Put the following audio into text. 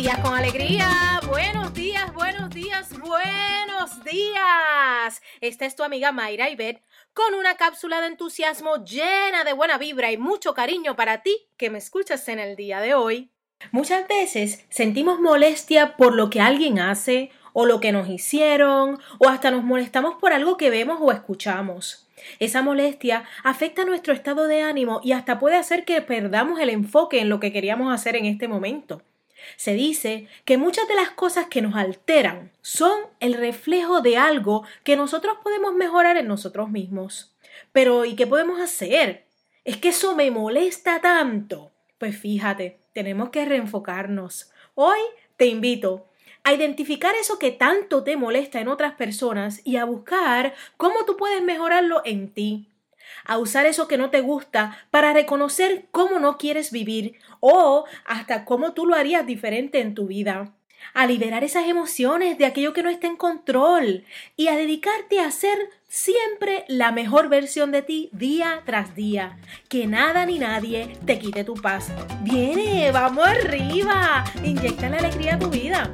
días con alegría, buenos días, buenos días, buenos días. Esta es tu amiga Mayra Ibet con una cápsula de entusiasmo llena de buena vibra y mucho cariño para ti que me escuchas en el día de hoy. Muchas veces sentimos molestia por lo que alguien hace o lo que nos hicieron o hasta nos molestamos por algo que vemos o escuchamos. Esa molestia afecta nuestro estado de ánimo y hasta puede hacer que perdamos el enfoque en lo que queríamos hacer en este momento. Se dice que muchas de las cosas que nos alteran son el reflejo de algo que nosotros podemos mejorar en nosotros mismos. Pero ¿y qué podemos hacer? Es que eso me molesta tanto. Pues fíjate, tenemos que reenfocarnos. Hoy te invito a identificar eso que tanto te molesta en otras personas y a buscar cómo tú puedes mejorarlo en ti a usar eso que no te gusta para reconocer cómo no quieres vivir o hasta cómo tú lo harías diferente en tu vida. A liberar esas emociones de aquello que no está en control y a dedicarte a ser siempre la mejor versión de ti día tras día. Que nada ni nadie te quite tu paz. Viene, vamos arriba. Inyecta la alegría a tu vida.